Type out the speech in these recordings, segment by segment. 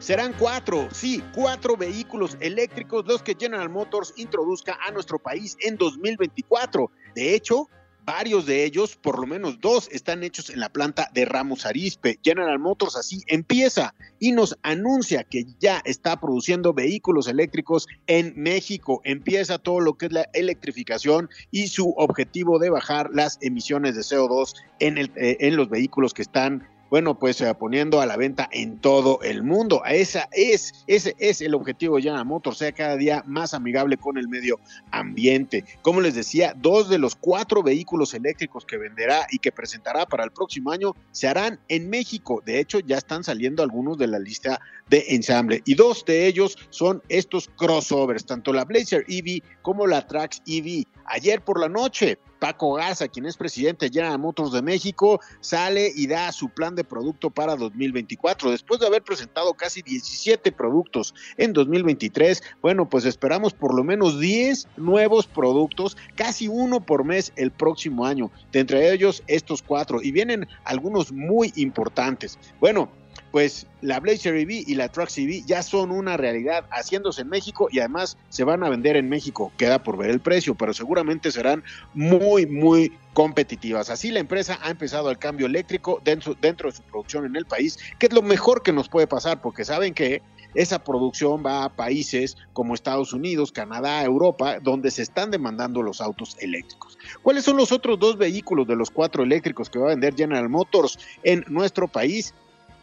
Serán cuatro, sí, cuatro vehículos eléctricos los que General Motors introduzca a nuestro país en 2024. De hecho, varios de ellos, por lo menos dos, están hechos en la planta de Ramos Arispe. General Motors así empieza y nos anuncia que ya está produciendo vehículos eléctricos en México. Empieza todo lo que es la electrificación y su objetivo de bajar las emisiones de CO2 en, eh, en los vehículos que están bueno, pues eh, poniendo a la venta en todo el mundo. Esa es, ese es el objetivo de General Motors, sea cada día más amigable con el medio ambiente. Como les decía, dos de los cuatro vehículos eléctricos que venderá y que presentará para el próximo año se harán en México. De hecho, ya están saliendo algunos de la lista de ensamble. Y dos de ellos son estos crossovers, tanto la Blazer EV como la Trax EV. Ayer por la noche, Paco Garza, quien es presidente de General Motors de México, sale y da su plan de producto para 2024. Después de haber presentado casi 17 productos en 2023, bueno, pues esperamos por lo menos 10 nuevos productos, casi uno por mes el próximo año. De entre ellos, estos cuatro. Y vienen algunos muy importantes. Bueno, pues la Blazer EV y la Trucks EV ya son una realidad haciéndose en México y además se van a vender en México. Queda por ver el precio, pero seguramente serán muy, muy competitivas. Así la empresa ha empezado el cambio eléctrico dentro de su producción en el país, que es lo mejor que nos puede pasar, porque saben que esa producción va a países como Estados Unidos, Canadá, Europa, donde se están demandando los autos eléctricos. ¿Cuáles son los otros dos vehículos de los cuatro eléctricos que va a vender General Motors en nuestro país?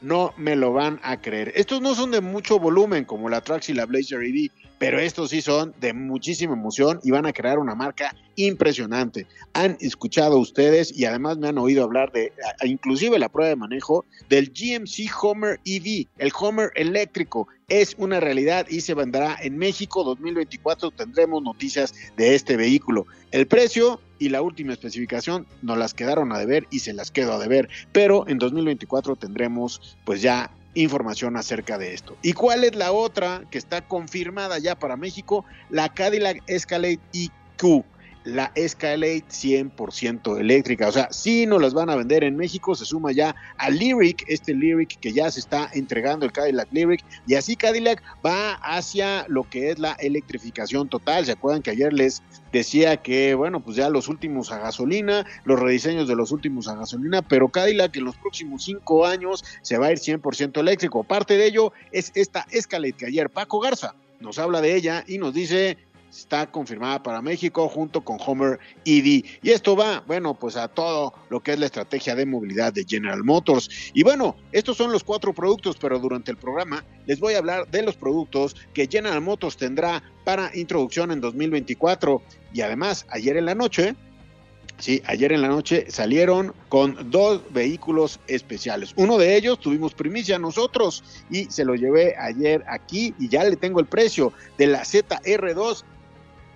No me lo van a creer. Estos no son de mucho volumen como la Trax y la Blazer EV, pero estos sí son de muchísima emoción y van a crear una marca impresionante. Han escuchado ustedes y además me han oído hablar de, inclusive la prueba de manejo del GMC Homer EV, el Homer eléctrico. Es una realidad y se vendrá en México 2024. Tendremos noticias de este vehículo. El precio y la última especificación nos las quedaron a deber y se las quedo a deber, pero en 2024 tendremos pues ya información acerca de esto. ¿Y cuál es la otra que está confirmada ya para México? La Cadillac Escalade EQ la Escalade 100% eléctrica. O sea, si no las van a vender en México, se suma ya a Lyric, este Lyric que ya se está entregando el Cadillac Lyric, y así Cadillac va hacia lo que es la electrificación total. ¿Se acuerdan que ayer les decía que, bueno, pues ya los últimos a gasolina, los rediseños de los últimos a gasolina, pero Cadillac en los próximos cinco años se va a ir 100% eléctrico. Parte de ello es esta Escalade que ayer Paco Garza nos habla de ella y nos dice está confirmada para México junto con Homer EV. Y esto va, bueno, pues a todo lo que es la estrategia de movilidad de General Motors. Y bueno, estos son los cuatro productos, pero durante el programa les voy a hablar de los productos que General Motors tendrá para introducción en 2024. Y además, ayer en la noche, Sí, ayer en la noche salieron con dos vehículos especiales. Uno de ellos tuvimos primicia nosotros y se lo llevé ayer aquí y ya le tengo el precio de la ZR2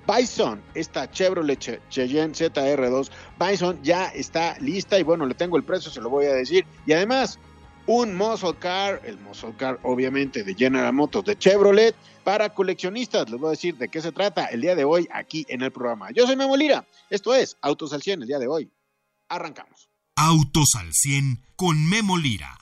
Bison, esta Chevrolet Cheyenne ZR2 Bison ya está lista y bueno, le tengo el precio, se lo voy a decir. Y además, un muscle car, el muscle car obviamente de General Motors de Chevrolet para coleccionistas. Les voy a decir de qué se trata el día de hoy aquí en el programa. Yo soy Memo Lira, esto es Autos al 100 el día de hoy. Arrancamos. Autos al 100 con Memo Lira.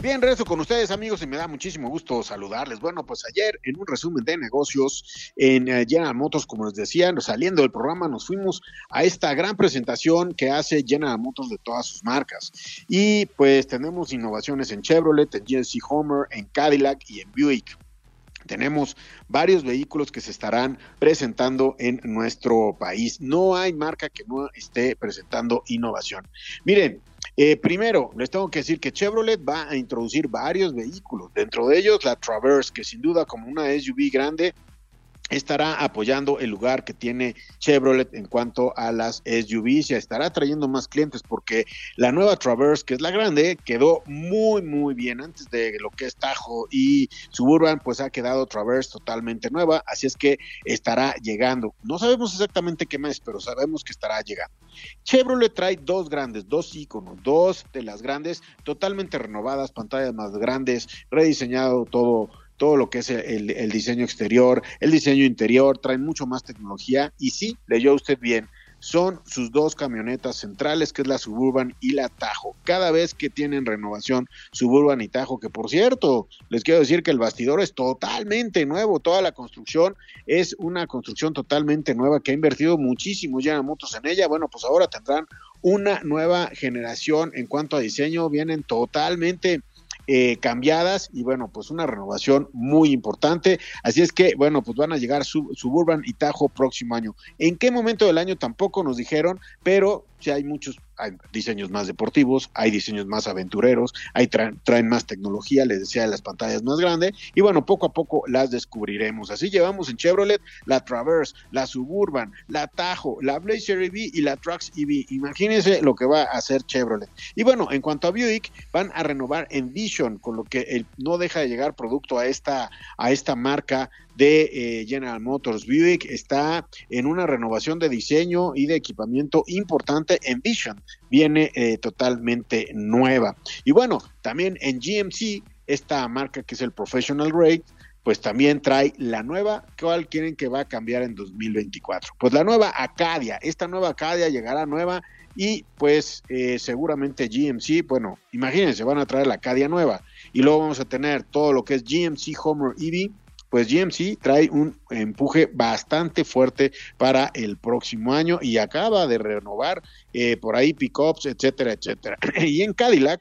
Bien, rezo con ustedes amigos y me da muchísimo gusto saludarles. Bueno, pues ayer en un resumen de negocios en eh, General Motors, como les decía, saliendo del programa nos fuimos a esta gran presentación que hace General Motors de todas sus marcas. Y pues tenemos innovaciones en Chevrolet, en GMC Homer, en Cadillac y en Buick tenemos varios vehículos que se estarán presentando en nuestro país. No hay marca que no esté presentando innovación. Miren, eh, primero, les tengo que decir que Chevrolet va a introducir varios vehículos, dentro de ellos la Traverse, que sin duda como una SUV grande estará apoyando el lugar que tiene Chevrolet en cuanto a las SUVs y estará trayendo más clientes porque la nueva Traverse, que es la grande, quedó muy muy bien antes de lo que es Tajo y Suburban, pues ha quedado Traverse totalmente nueva, así es que estará llegando. No sabemos exactamente qué mes, pero sabemos que estará llegando. Chevrolet trae dos grandes, dos iconos, dos de las grandes totalmente renovadas, pantallas más grandes, rediseñado todo todo lo que es el, diseño exterior, el diseño interior, traen mucho más tecnología y sí, leyó usted bien, son sus dos camionetas centrales, que es la Suburban y la Tajo. Cada vez que tienen renovación Suburban y Tajo, que por cierto, les quiero decir que el bastidor es totalmente nuevo, toda la construcción es una construcción totalmente nueva que ha invertido muchísimo ya Motos en ella. Bueno, pues ahora tendrán una nueva generación en cuanto a diseño, vienen totalmente eh, cambiadas y bueno, pues una renovación muy importante. Así es que, bueno, pues van a llegar Suburban y Tajo próximo año. ¿En qué momento del año tampoco nos dijeron? Pero si hay muchos diseños más deportivos, hay diseños más aventureros, hay traen, más tecnología, les decía, las pantallas más grandes, y bueno, poco a poco las descubriremos. Así llevamos en Chevrolet la Traverse, la Suburban, la Tajo, la Blazer EV y la Trax EV. Imagínense lo que va a hacer Chevrolet. Y bueno, en cuanto a Buick, van a renovar Envision, con lo que no deja de llegar producto a esta, a esta marca de eh, General Motors. Buick está en una renovación de diseño y de equipamiento importante. Envision viene eh, totalmente nueva. Y bueno, también en GMC, esta marca que es el Professional Grade, pues también trae la nueva, ¿cuál quieren que va a cambiar en 2024? Pues la nueva Acadia, esta nueva Acadia llegará nueva y pues eh, seguramente GMC, bueno, imagínense, van a traer la Acadia nueva y luego vamos a tener todo lo que es GMC Homer EV, pues GMC trae un empuje bastante fuerte para el próximo año y acaba de renovar eh, por ahí pickups, etcétera, etcétera. y en Cadillac,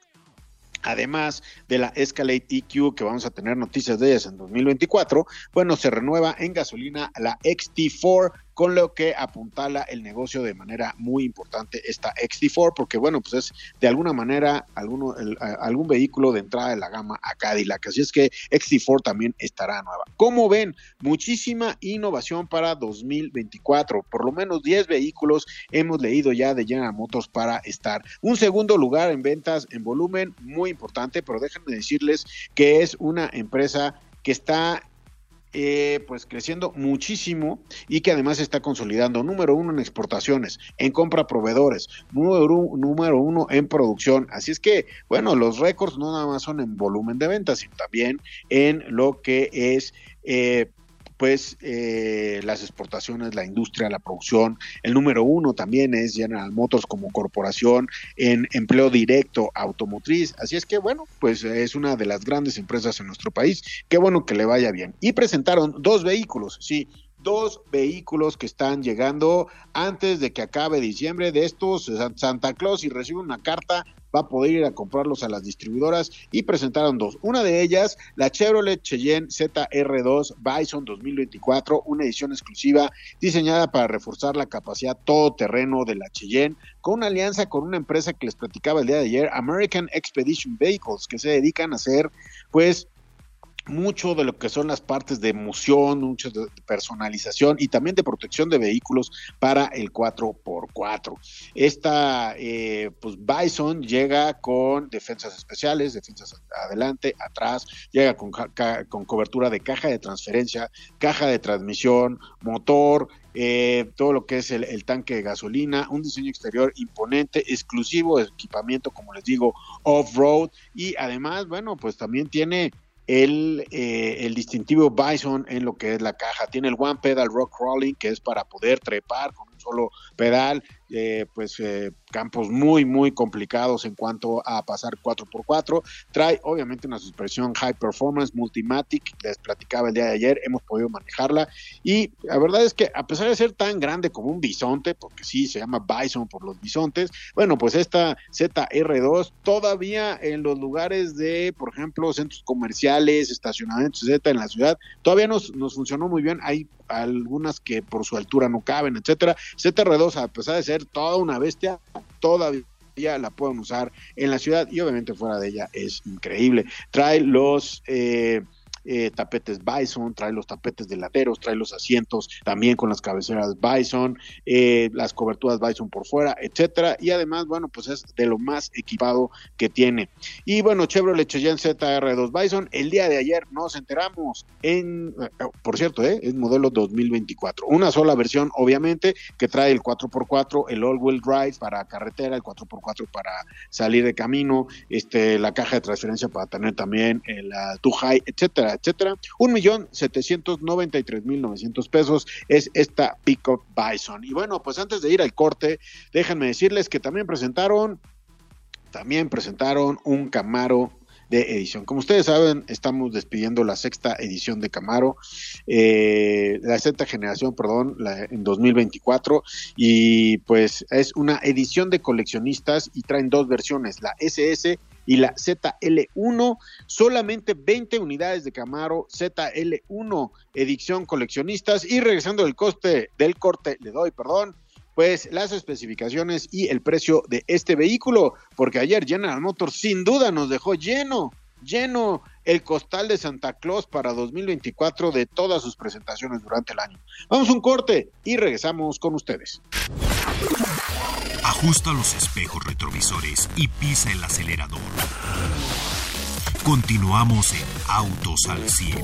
Además de la Escalade EQ, que vamos a tener noticias de ellas en 2024, bueno, se renueva en gasolina la XT4 con lo que apuntala el negocio de manera muy importante esta XT4, porque bueno, pues es de alguna manera alguno, algún vehículo de entrada de la gama a Cadillac, así es que XT4 también estará nueva. Como ven, muchísima innovación para 2024, por lo menos 10 vehículos hemos leído ya de General Motors para estar. Un segundo lugar en ventas en volumen, muy importante, pero déjenme decirles que es una empresa que está eh, pues creciendo muchísimo y que además está consolidando número uno en exportaciones, en compra proveedores, número, uno en producción. Así es que, bueno, los récords no nada más son en volumen de ventas, sino también en lo que es eh, pues eh, las exportaciones, la industria, la producción. El número uno también es General Motors como corporación en empleo directo automotriz. Así es que bueno, pues es una de las grandes empresas en nuestro país. Qué bueno que le vaya bien. Y presentaron dos vehículos, sí, dos vehículos que están llegando antes de que acabe diciembre de estos Santa Claus y recibe una carta va a poder ir a comprarlos a las distribuidoras y presentaron dos. Una de ellas, la Chevrolet Cheyenne ZR2 Bison 2024, una edición exclusiva diseñada para reforzar la capacidad todoterreno de la Cheyenne con una alianza con una empresa que les platicaba el día de ayer, American Expedition Vehicles, que se dedican a hacer pues mucho de lo que son las partes de emoción, mucho de personalización y también de protección de vehículos para el 4x4. Esta, eh, pues Bison llega con defensas especiales, defensas adelante, atrás, llega con, con cobertura de caja de transferencia, caja de transmisión, motor, eh, todo lo que es el, el, tanque de gasolina, un diseño exterior imponente, exclusivo, equipamiento, como les digo, off-road y además, bueno, pues también tiene el, eh, el distintivo Bison en lo que es la caja. Tiene el One Pedal Rock Crawling, que es para poder trepar con un solo pedal eh, pues eh, campos muy muy complicados en cuanto a pasar 4x4 trae obviamente una suspensión high performance multimatic les platicaba el día de ayer hemos podido manejarla. Y la verdad es que a pesar de ser tan grande como un bisonte porque sí se llama bison por los bisontes bueno pues esta ZR2 todavía en los lugares de por ejemplo centros comerciales estacionamientos etcétera en la ciudad todavía nos, nos funcionó muy bien. Hay algunas que por su altura no caben etcétera. ZR2 a pesar de ser toda una bestia, todavía la pueden usar en la ciudad y obviamente fuera de ella es increíble. Trae los... Eh, eh, tapetes Bison, trae los tapetes delanteros, trae los asientos también con las cabeceras Bison, eh, las coberturas Bison por fuera, etcétera, y además, bueno, pues es de lo más equipado que tiene. Y bueno, Chevrolet Cheyenne ZR2 Bison, el día de ayer nos enteramos en, eh, por cierto, eh, es modelo 2024, una sola versión, obviamente, que trae el 4x4, el all-wheel drive para carretera, el 4x4 para salir de camino, este, la caja de transferencia para tener también el uh, high, etcétera, etcétera. Un millón setecientos noventa y tres mil novecientos pesos es esta Pickup Bison. Y bueno, pues antes de ir al corte, déjenme decirles que también presentaron, también presentaron un Camaro de edición. Como ustedes saben, estamos despidiendo la sexta edición de Camaro, eh, la sexta generación, perdón, en 2024, y pues es una edición de coleccionistas y traen dos versiones, la SS y la ZL1, solamente 20 unidades de Camaro ZL1, edición coleccionistas, y regresando del coste del corte, le doy, perdón, pues las especificaciones y el precio de este vehículo, porque ayer General Motors sin duda nos dejó lleno, lleno el costal de Santa Claus para 2024 de todas sus presentaciones durante el año. Vamos a un corte y regresamos con ustedes. Ajusta los espejos retrovisores y pisa el acelerador. Continuamos en Autos al 100.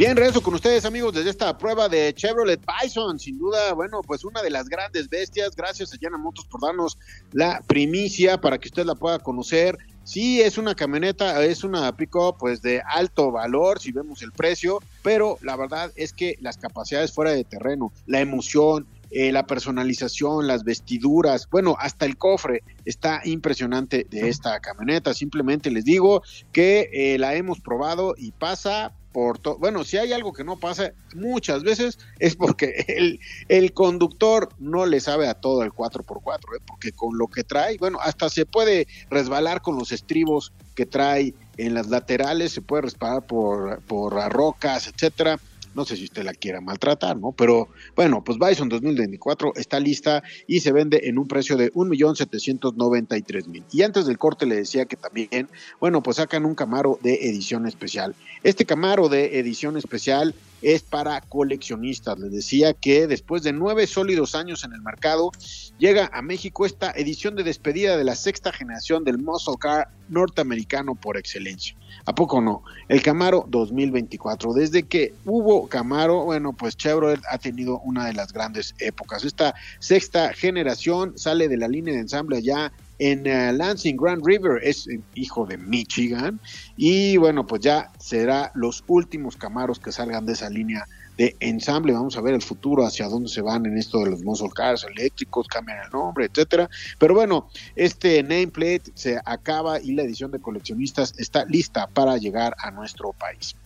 Bien, regreso con ustedes, amigos, desde esta prueba de Chevrolet Bison. Sin duda, bueno, pues una de las grandes bestias. Gracias a Yana Motos por darnos la primicia para que usted la pueda conocer. Sí, es una camioneta, es una pick-up pues de alto valor, si vemos el precio, pero la verdad es que las capacidades fuera de terreno, la emoción, eh, la personalización, las vestiduras, bueno, hasta el cofre está impresionante de esta camioneta. Simplemente les digo que eh, la hemos probado y pasa por todo. Bueno, si hay algo que no pasa muchas veces es porque el, el conductor no le sabe a todo el 4x4, ¿eh? porque con lo que trae, bueno, hasta se puede resbalar con los estribos que trae en las laterales, se puede resbalar por, por rocas, etcétera. No sé si usted la quiera maltratar, ¿no? Pero bueno, pues Bison 2024 está lista y se vende en un precio de 1.793.000. Y antes del corte le decía que también, bueno, pues sacan un Camaro de edición especial. Este Camaro de edición especial es para coleccionistas. Les decía que después de nueve sólidos años en el mercado, llega a México esta edición de despedida de la sexta generación del muscle car norteamericano por excelencia. ¿A poco no? El Camaro 2024. Desde que hubo Camaro, bueno, pues Chevrolet ha tenido una de las grandes épocas. Esta sexta generación sale de la línea de ensamble ya en uh, Lansing Grand River, es hijo de Michigan, y bueno, pues ya será los últimos Camaros que salgan de esa línea de ensamble. Vamos a ver el futuro, hacia dónde se van en esto de los muscle cars eléctricos, cambian el nombre, etcétera. Pero bueno, este nameplate se acaba y la edición de coleccionistas está lista para llegar a nuestro país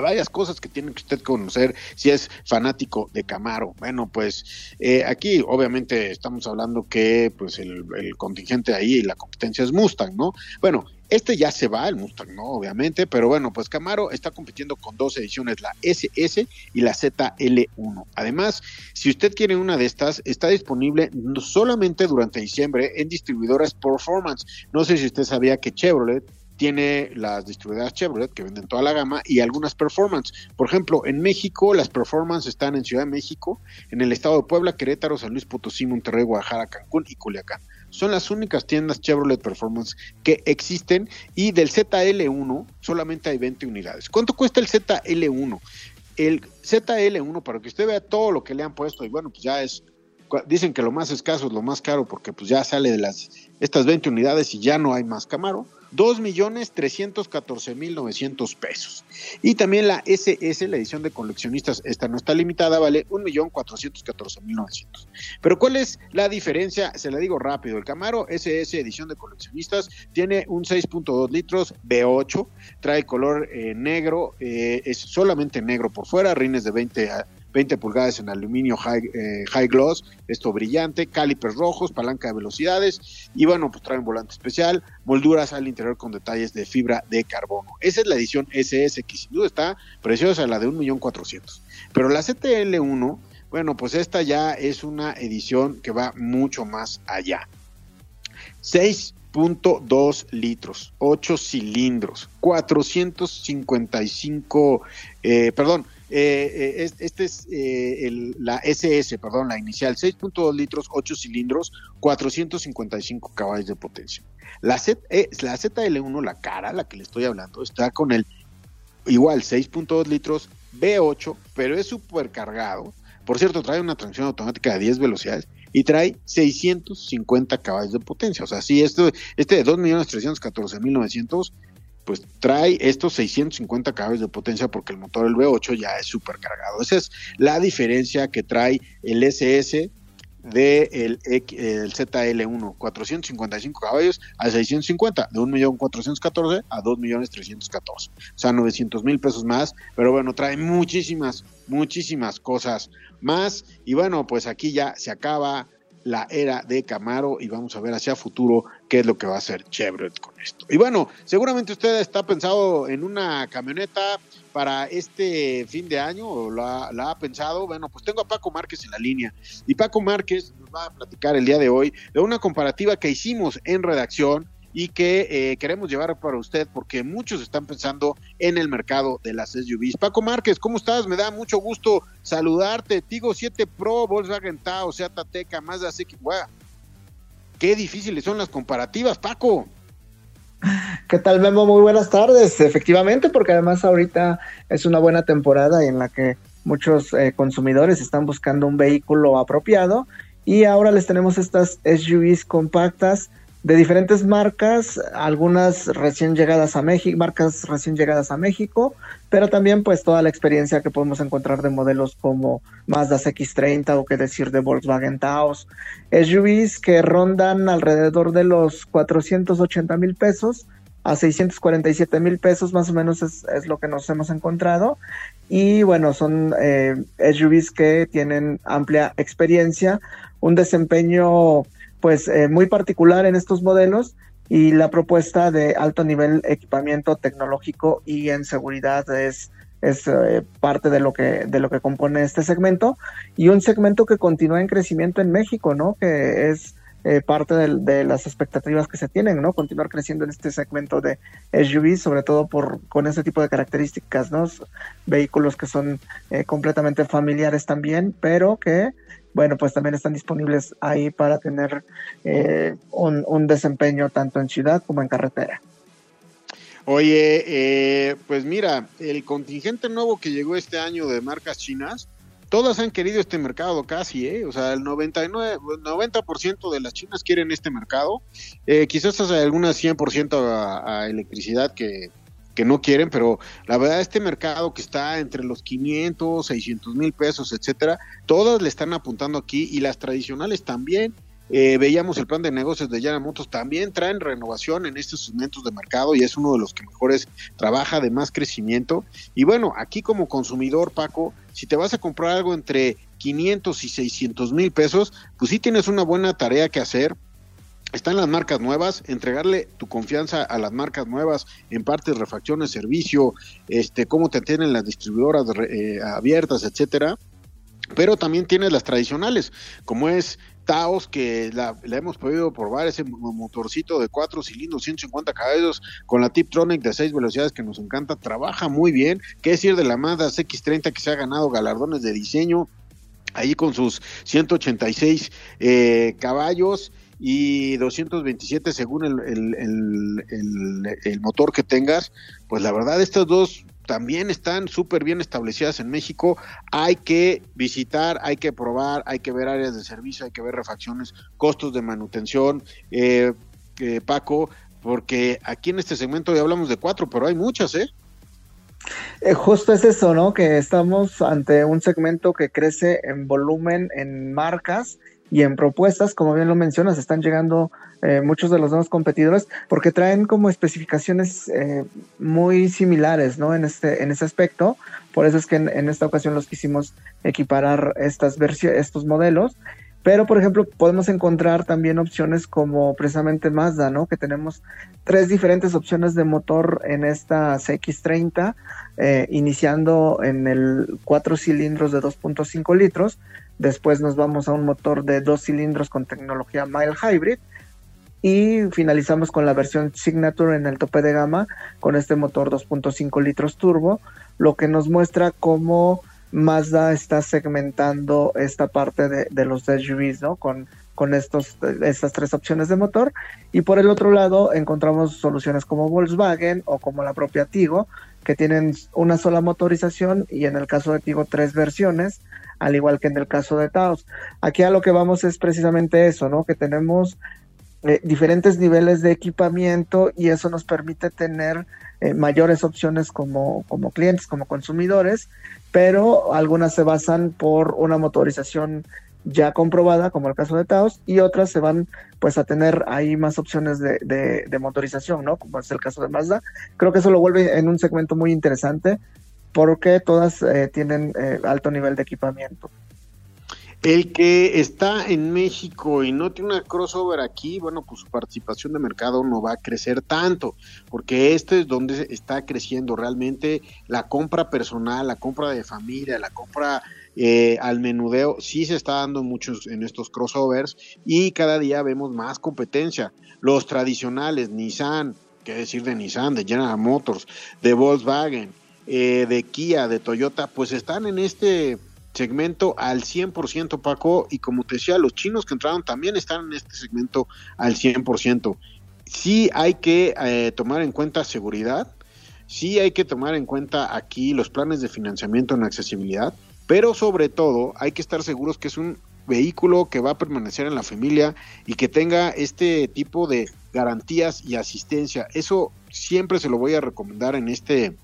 varias cosas que tiene que usted conocer si es fanático de Camaro. Bueno, pues eh, aquí obviamente estamos hablando que pues el, el, contingente ahí y la competencia es Mustang, ¿no? Bueno, este ya se va, el Mustang, ¿no? Obviamente, pero bueno, pues Camaro está compitiendo con dos ediciones, la SS y la ZL1. Además, si usted quiere una de estas, está disponible solamente durante diciembre en distribuidoras Performance. No sé si usted sabía que Chevrolet tiene las distribuidoras Chevrolet que venden toda la gama y algunas performance. Por ejemplo, en México las performance están en Ciudad de México, en el estado de Puebla, Querétaro, San Luis Potosí, Monterrey, Guadalajara, Cancún y Culiacán. Son las únicas tiendas Chevrolet Performance que existen y del ZL1 solamente hay 20 unidades. ¿Cuánto cuesta el ZL1? El ZL1, para que usted vea todo lo que le han puesto, y bueno, pues ya es dicen que lo más escaso es lo más caro porque pues ya sale de las estas 20 unidades y ya no hay más Camaro. 2.314.900 pesos. Y también la SS, la edición de coleccionistas, esta no está limitada, vale 1.414.900. Pero ¿cuál es la diferencia? Se la digo rápido. El Camaro SS, edición de coleccionistas, tiene un 6.2 litros B8, trae color eh, negro, eh, es solamente negro por fuera, rines de 20 a 20 pulgadas en aluminio high, eh, high gloss, esto brillante, calipers rojos, palanca de velocidades y bueno, pues trae un volante especial, molduras al interior con detalles de fibra de carbono. Esa es la edición SS que sin duda está preciosa, la de 1.400.000. Pero la CTL1, bueno, pues esta ya es una edición que va mucho más allá. 6 6.2 litros, 8 cilindros, 455, eh, perdón, eh, eh, este es la SS, perdón, la inicial, 6.2 litros, 8 cilindros, 455 caballos de potencia. La, Z, la ZL1, la cara, la que le estoy hablando, está con el igual 6.2 litros, B8, pero es supercargado. Por cierto, trae una transmisión automática de 10 velocidades y trae 650 caballos de potencia. O sea, sí, esto, este de 2.314.900, pues trae estos 650 caballos de potencia porque el motor, el V8, ya es supercargado. Esa es la diferencia que trae el SS del de el ZL1, 455 caballos a 650, de 1.414 a 2.314, o sea, 900 mil pesos más, pero bueno, trae muchísimas, muchísimas cosas más, y bueno, pues aquí ya se acaba la era de Camaro y vamos a ver hacia futuro qué es lo que va a hacer Chevrolet con esto. Y bueno, seguramente usted está pensado en una camioneta para este fin de año o la, ha pensado. Bueno, pues tengo a Paco Márquez en la línea y Paco Márquez nos va a platicar el día de hoy de una comparativa que hicimos en redacción y que eh, queremos llevar para usted porque muchos están pensando en el mercado de las SUVs. Paco Márquez, ¿cómo estás? Me da mucho gusto saludarte. Tigo 7 Pro, Volkswagen Tao, Seat Ateca, Mazda CX. Qué difíciles son las comparativas, Paco. ¿Qué tal, Memo? Muy buenas tardes. Efectivamente, porque además ahorita es una buena temporada en la que muchos eh, consumidores están buscando un vehículo apropiado y ahora les tenemos estas SUVs compactas de diferentes marcas, algunas recién llegadas a México, marcas recién llegadas a México, pero también pues toda la experiencia que podemos encontrar de modelos como Mazda X30 o qué decir de Volkswagen Taos, SUVs que rondan alrededor de los 480 mil pesos a 647 mil pesos más o menos es, lo que nos hemos encontrado. Y bueno son eh, SUVs que tienen amplia experiencia un desempeño pues eh, muy particular en estos modelos y la propuesta de alto nivel equipamiento tecnológico y en seguridad es es eh, parte de lo que de lo que compone este segmento y un segmento que continúa en crecimiento en México, ¿no? Que es eh, parte de, las expectativas que se tienen, ¿no? Continuar creciendo en este segmento de SUV, sobre todo por con ese tipo de características, ¿no? Vehículos que son completamente familiares también, pero que bueno, pues también están disponibles ahí para tener eh, un, desempeño tanto en ciudad como en carretera. Oye, eh, pues mira, el contingente nuevo que llegó este año de marcas chinas, todas han querido este mercado casi, ¿eh? O sea, el 99, 90% de las chinas quieren este mercado. Eh, quizás hay algunas 100% a, a electricidad que, que no quieren, pero la verdad este mercado que está entre los 500, 600 mil pesos, etcétera, todas le están apuntando aquí y las tradicionales también. Eh, veíamos el plan de negocios de General también traen renovación en estos segmentos de mercado y es uno de los que mejores trabaja de más crecimiento. Y bueno, aquí como consumidor, Paco, si te vas a comprar algo entre 500 y 600 mil pesos, pues sí tienes una buena tarea que hacer están las marcas nuevas, entregarle tu confianza a las marcas nuevas en partes, refacciones, servicio, este, cómo te tienen las distribuidoras eh, abiertas, etcétera. Pero también tienes las tradicionales, como es Taos, que la, hemos podido probar, ese motorcito de cuatro cilindros, 150 caballos, con la Tiptronic de seis velocidades que nos encanta, trabaja muy bien. Qué decir de la Mazda X30 que se ha ganado galardones de diseño, ahí con sus 186 eh, caballos y 227 según el, el, motor que tengas, pues la verdad estas dos también están súper bien establecidas en México. Hay que visitar, hay que probar, hay que ver áreas de servicio, hay que ver refacciones, costos de manutención. Eh, eh, Paco, porque aquí en este segmento ya hablamos de cuatro, pero hay muchas, ¿eh? ¿eh? justo es eso, ¿no? Que estamos ante un segmento que crece en volumen, en marcas y en propuestas, como bien lo mencionas, están llegando eh, muchos de los nuevos competidores porque traen como especificaciones eh, muy similares, ¿no? En este, en ese aspecto. Por eso es que en, esta ocasión los quisimos equiparar estas estos modelos. Pero, por ejemplo, podemos encontrar también opciones como precisamente Mazda, ¿no? Que tenemos tres diferentes opciones de motor en esta CX30, eh, iniciando en el cuatro cilindros de 2.5 litros, Después nos vamos a un motor de dos cilindros con tecnología mild hybrid. y finalizamos con la versión Signature en el tope de gama con este motor 2.5 litros turbo, lo que nos muestra cómo Mazda está segmentando esta parte de, de los SUVs, ¿no? Con, con estos, estas tres opciones de motor. Y por el otro lado encontramos soluciones como Volkswagen o como la propia Tigo, que tienen una sola motorización y en el caso de Tigo tres versiones, al igual que en el caso de Taos. Aquí a lo que vamos es precisamente eso, ¿no? Que tenemos eh, diferentes niveles de equipamiento y eso nos permite tener eh, mayores opciones como, como clientes, como consumidores, pero algunas se basan por una motorización ya comprobada, como el caso de Taos, y otras se van pues a tener ahí más opciones de, de, motorización, ¿no? Como es el caso de Mazda. Creo que eso lo vuelve en un segmento muy interesante porque todas eh, tienen alto nivel de equipamiento. El que está en México y no tiene una crossover aquí, bueno, pues su participación de mercado no va a crecer tanto, porque este es donde está creciendo realmente la compra personal, la compra de familia, la compra eh, al menudeo, sí se está dando muchos en estos crossovers y cada día vemos más competencia. Los tradicionales, Nissan, qué decir de Nissan, de General Motors, de Volkswagen, eh, de Kia, de Toyota, pues están en este segmento al 100%, Paco, y como te decía, los chinos que entraron también están en este segmento al 100%. Sí hay que eh, tomar en cuenta seguridad, sí hay que tomar en cuenta aquí los planes de financiamiento en accesibilidad, pero sobre todo hay que estar seguros que es un vehículo que va a permanecer en la familia y que tenga este tipo de garantías y asistencia. Eso siempre se lo voy a recomendar en este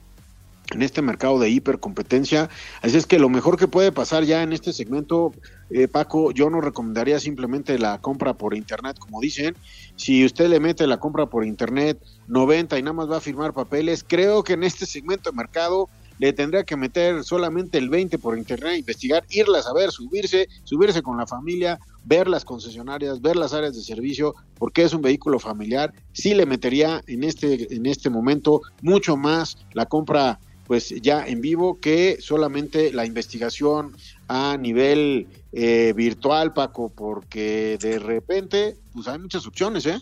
en este mercado de hipercompetencia. Así es que lo mejor que puede pasar ya en este segmento, eh, Paco, yo no recomendaría simplemente la compra por internet, como dicen. Si usted le mete la compra por internet 90 y nada más va a firmar papeles, creo que en este segmento de mercado le tendría que meter solamente el 20 por internet, investigar, irlas a ver, subirse, subirse con la familia, ver las concesionarias, ver las áreas de servicio, porque es un vehículo familiar. Sí le metería en este, en este momento mucho más la compra pues ya en vivo que solamente la investigación a nivel eh, virtual, Paco, porque de repente pues hay muchas opciones, ¿eh?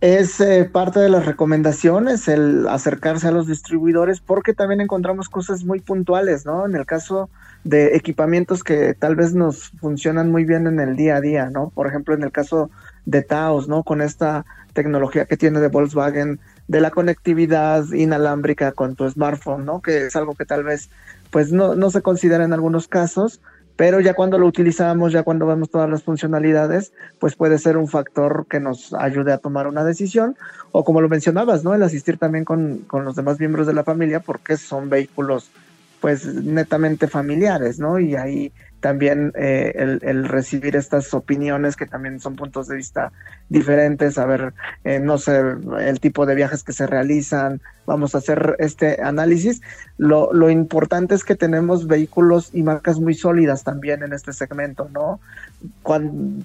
Es eh, parte de las recomendaciones el acercarse a los distribuidores porque también encontramos cosas muy puntuales, ¿no? En el caso de equipamientos que tal vez nos funcionan muy bien en el día a día, ¿no? Por ejemplo, en el caso de Taos, ¿no? Con esta tecnología que tiene de Volkswagen de la conectividad inalámbrica con tu smartphone, ¿no? Que es algo que tal vez pues no, no se considera en algunos casos, pero ya cuando lo utilizamos, ya cuando vemos todas las funcionalidades, pues puede ser un factor que nos ayude a tomar una decisión, o como lo mencionabas, ¿no? El asistir también con, con los demás miembros de la familia, porque son vehículos pues netamente familiares, ¿no? Y ahí también eh, el, recibir estas opiniones que también son puntos de vista diferentes, a ver, eh, no sé, el tipo de viajes que se realizan, vamos a hacer este análisis. Lo, lo importante es que tenemos vehículos y marcas muy sólidas también en este segmento, ¿no? Cuando,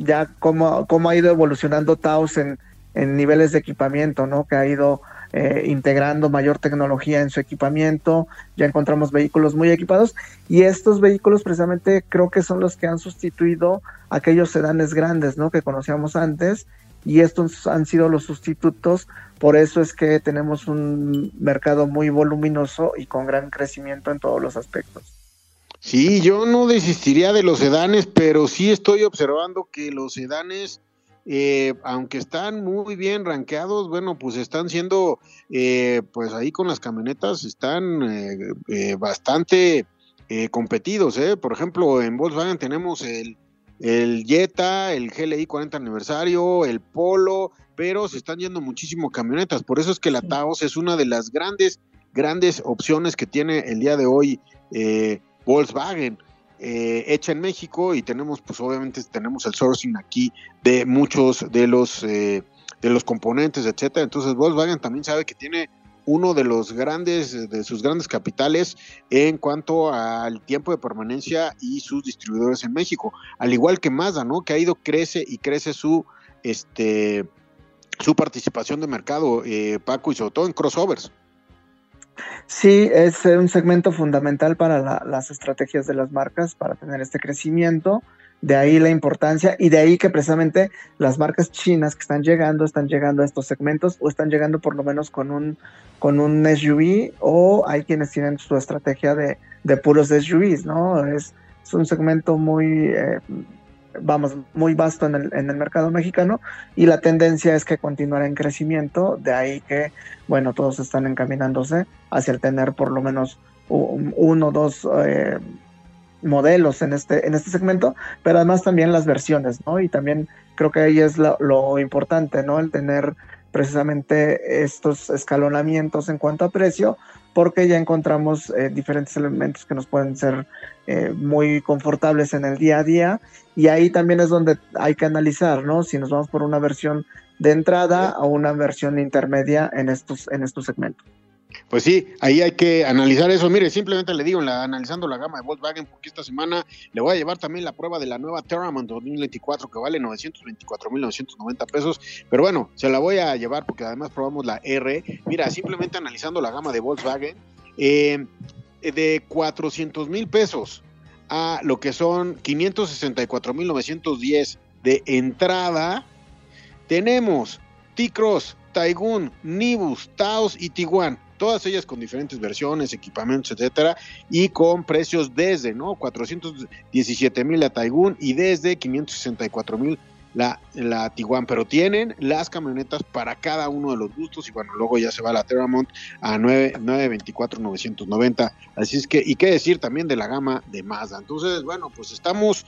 ya cómo, cómo ha ido evolucionando Taos en, en niveles de equipamiento, ¿no? Que ha ido eh, integrando mayor tecnología en su equipamiento, ya encontramos vehículos muy equipados y estos vehículos precisamente creo que son los que han sustituido aquellos sedanes grandes, ¿no? Que conocíamos antes y estos han sido los sustitutos, por eso es que tenemos un mercado muy voluminoso y con gran crecimiento en todos los aspectos. Sí, yo no desistiría de los sedanes, pero sí estoy observando que los sedanes eh, aunque están muy bien rankeados, bueno, pues están siendo, eh, pues ahí con las camionetas están eh, bastante competidos, Por ejemplo, en Volkswagen tenemos el, el Jetta, el GLI 40 aniversario, el Polo, pero se están yendo muchísimo camionetas, por eso es que la Taos es una de las grandes, grandes opciones que tiene el día de hoy Volkswagen. Eh, hecha en México y tenemos, pues obviamente tenemos el sourcing aquí de muchos de los, eh, de los componentes, etcétera. Entonces Volkswagen también sabe que tiene uno de los grandes, de sus grandes capitales en cuanto al tiempo de permanencia y sus distribuidores en México, al igual que Mazda, ¿no? Que ha ido, crece y crece su, este, su participación de mercado, eh, Paco, y sobre todo en crossovers. Sí, es un segmento fundamental para las estrategias de las marcas para tener este crecimiento. de ahí la importancia y de ahí que precisamente las marcas chinas que están llegando, están llegando a estos segmentos o están llegando por lo menos con un, con un SUV o hay quienes tienen su estrategia de, de puros SUVs, ¿no? Es, un segmento muy... Eh, vamos, muy vasto en el, en el mercado mexicano y la tendencia es que continuará en crecimiento, de ahí que, bueno, todos están encaminándose hacia el tener por lo menos uno o dos eh, modelos en este, en este segmento, pero además también las versiones, ¿no? Y también creo que ahí es lo, lo importante, ¿no? El tener precisamente estos escalonamientos en cuanto a precio, porque ya encontramos eh, diferentes elementos que nos pueden ser eh, muy confortables en el día a día y ahí también es donde hay que analizar, ¿no? Si nos vamos por una versión de entrada o una versión intermedia en estos, en estos segmentos. Pues sí, ahí hay que analizar eso. Mire, simplemente le digo, la, analizando la gama de Volkswagen, porque esta semana le voy a llevar también la prueba de la nueva Terraman 2024 que vale 924.990 pesos. Pero bueno, se la voy a llevar porque además probamos la R. Mira, simplemente analizando la gama de Volkswagen, eh, de 400 mil pesos a lo que son 564.910 de entrada, tenemos T-Cross, Taigun, Nibus, Taos y Tiguan todas ellas con diferentes versiones, equipamientos, etcétera, y con precios desde, ¿no? 417 mil la Taigun y desde 564 mil la, la Tiguan, pero tienen las camionetas para cada uno de los gustos y bueno, luego ya se va la Terramont a 9, 924 990, así es que, y qué decir también de la gama de Mazda. Entonces, bueno, pues estamos,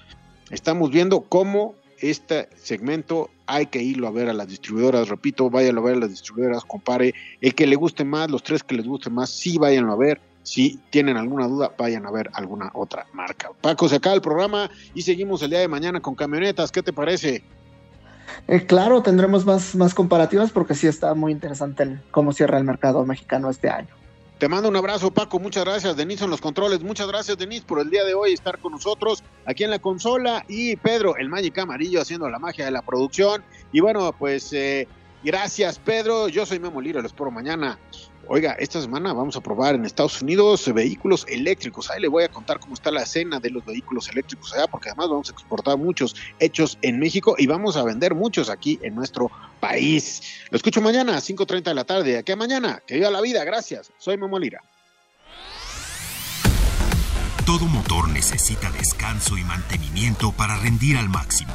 estamos viendo cómo este segmento hay que irlo a ver a las distribuidoras, repito, váyanlo a ver a las distribuidoras, compare el que le guste más, los tres que les guste más, sí váyanlo a ver. Si tienen alguna duda, vayan a ver alguna otra marca. Paco, se acaba el programa y seguimos el día de mañana con camionetas. ¿Qué te parece? Eh, claro, tendremos más, más comparativas porque sí está muy interesante cómo cierra el mercado mexicano este año. Te mando un abrazo, Paco. Muchas gracias, Denise, en los controles. Muchas gracias, Denise, por el día de hoy estar con nosotros aquí en la consola. Y Pedro, el Magic Amarillo, haciendo la magia de la producción. Y bueno, pues eh, gracias, Pedro. Yo soy Memo Lira, los espero mañana. Oiga, esta semana vamos a probar en Estados Unidos vehículos eléctricos. Ahí le voy a contar cómo está la escena de los vehículos eléctricos allá, porque además vamos a exportar muchos hechos en México y vamos a vender muchos aquí en nuestro país. Lo escucho mañana a 5.30 de la tarde. Aquí mañana. Que viva la vida. Gracias. Soy Memo Lira. Todo motor necesita descanso y mantenimiento para rendir al máximo.